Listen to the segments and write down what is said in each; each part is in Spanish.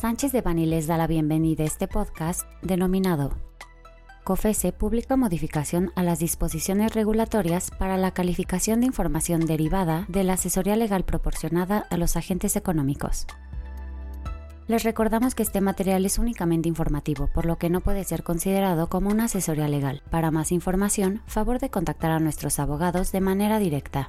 Sánchez de Bani les da la bienvenida a este podcast denominado COFESE publica modificación a las disposiciones regulatorias para la calificación de información derivada de la asesoría legal proporcionada a los agentes económicos. Les recordamos que este material es únicamente informativo, por lo que no puede ser considerado como una asesoría legal. Para más información, favor de contactar a nuestros abogados de manera directa.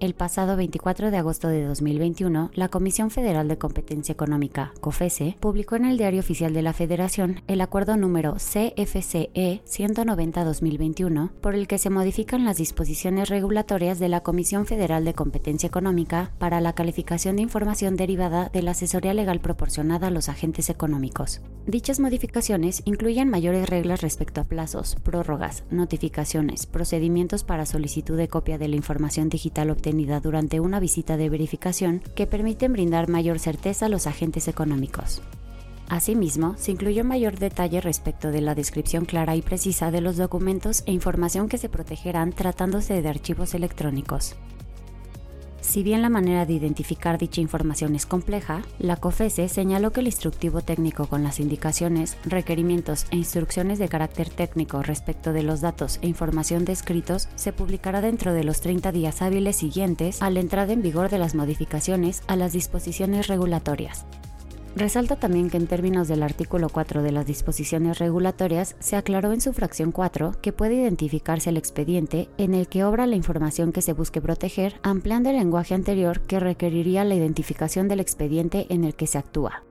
El pasado 24 de agosto de 2021, la Comisión Federal de Competencia Económica, COFESE, publicó en el Diario Oficial de la Federación el acuerdo número CFCE 190-2021, por el que se modifican las disposiciones regulatorias de la Comisión Federal de Competencia Económica para la calificación de información derivada de la asesoría legal proporcionada a los agentes económicos. Dichas modificaciones incluyen mayores reglas respecto a plazos, prórrogas, notificaciones, procedimientos para solicitud de copia de la información digital obtenida durante una visita de verificación que permiten brindar mayor certeza a los agentes económicos. Asimismo, se incluyó mayor detalle respecto de la descripción clara y precisa de los documentos e información que se protegerán tratándose de archivos electrónicos. Si bien la manera de identificar dicha información es compleja, la COFESE señaló que el instructivo técnico con las indicaciones, requerimientos e instrucciones de carácter técnico respecto de los datos e información descritos se publicará dentro de los 30 días hábiles siguientes a la entrada en vigor de las modificaciones a las disposiciones regulatorias. Resalta también que en términos del artículo 4 de las disposiciones regulatorias se aclaró en su fracción 4 que puede identificarse el expediente en el que obra la información que se busque proteger, ampliando el lenguaje anterior que requeriría la identificación del expediente en el que se actúa.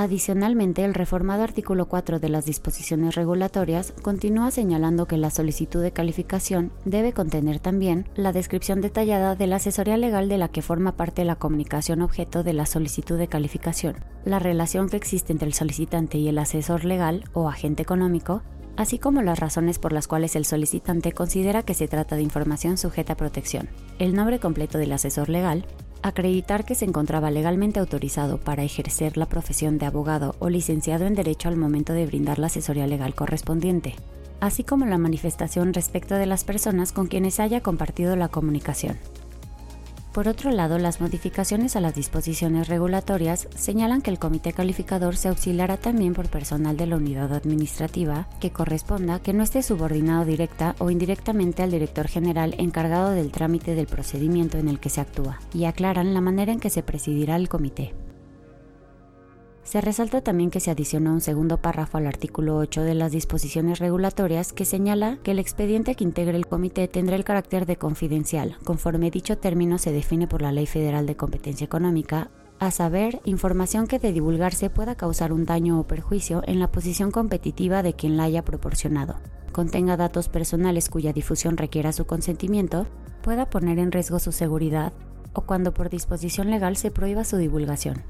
Adicionalmente, el reformado artículo 4 de las disposiciones regulatorias continúa señalando que la solicitud de calificación debe contener también la descripción detallada de la asesoría legal de la que forma parte la comunicación objeto de la solicitud de calificación, la relación que existe entre el solicitante y el asesor legal o agente económico, así como las razones por las cuales el solicitante considera que se trata de información sujeta a protección, el nombre completo del asesor legal, acreditar que se encontraba legalmente autorizado para ejercer la profesión de abogado o licenciado en Derecho al momento de brindar la asesoría legal correspondiente, así como la manifestación respecto de las personas con quienes haya compartido la comunicación. Por otro lado, las modificaciones a las disposiciones regulatorias señalan que el comité calificador se auxiliará también por personal de la unidad administrativa que corresponda que no esté subordinado directa o indirectamente al director general encargado del trámite del procedimiento en el que se actúa, y aclaran la manera en que se presidirá el comité. Se resalta también que se adicionó un segundo párrafo al artículo 8 de las disposiciones regulatorias que señala que el expediente que integre el comité tendrá el carácter de confidencial, conforme dicho término se define por la Ley Federal de Competencia Económica, a saber, información que de divulgarse pueda causar un daño o perjuicio en la posición competitiva de quien la haya proporcionado, contenga datos personales cuya difusión requiera su consentimiento, pueda poner en riesgo su seguridad o cuando por disposición legal se prohíba su divulgación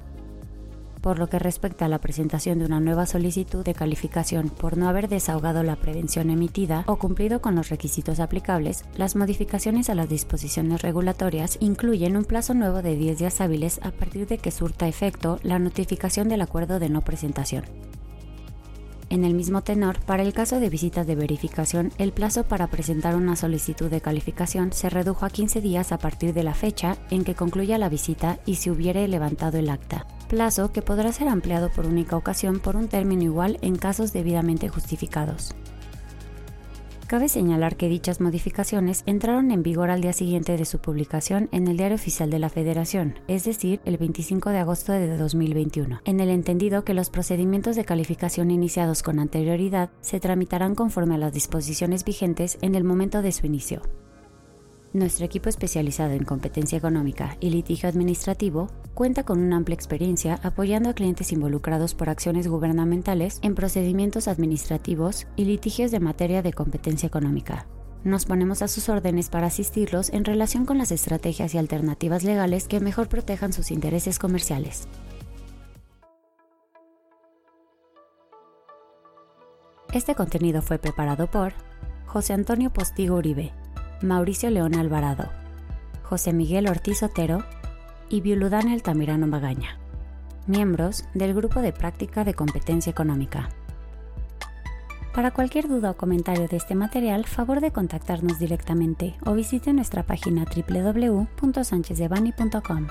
por lo que respecta a la presentación de una nueva solicitud de calificación por no haber desahogado la prevención emitida o cumplido con los requisitos aplicables, las modificaciones a las disposiciones regulatorias incluyen un plazo nuevo de 10 días hábiles a partir de que surta efecto la notificación del acuerdo de no presentación. En el mismo tenor, para el caso de visitas de verificación, el plazo para presentar una solicitud de calificación se redujo a 15 días a partir de la fecha en que concluya la visita y se hubiere levantado el acta plazo que podrá ser ampliado por única ocasión por un término igual en casos debidamente justificados. Cabe señalar que dichas modificaciones entraron en vigor al día siguiente de su publicación en el Diario Oficial de la Federación, es decir, el 25 de agosto de 2021, en el entendido que los procedimientos de calificación iniciados con anterioridad se tramitarán conforme a las disposiciones vigentes en el momento de su inicio. Nuestro equipo especializado en competencia económica y litigio administrativo cuenta con una amplia experiencia apoyando a clientes involucrados por acciones gubernamentales en procedimientos administrativos y litigios de materia de competencia económica. Nos ponemos a sus órdenes para asistirlos en relación con las estrategias y alternativas legales que mejor protejan sus intereses comerciales. Este contenido fue preparado por José Antonio Postigo Uribe, Mauricio León Alvarado, José Miguel Ortiz Otero y Viuludán Altamirano Magaña, miembros del Grupo de Práctica de Competencia Económica. Para cualquier duda o comentario de este material, favor de contactarnos directamente o visite nuestra página www.sanchezdevani.com.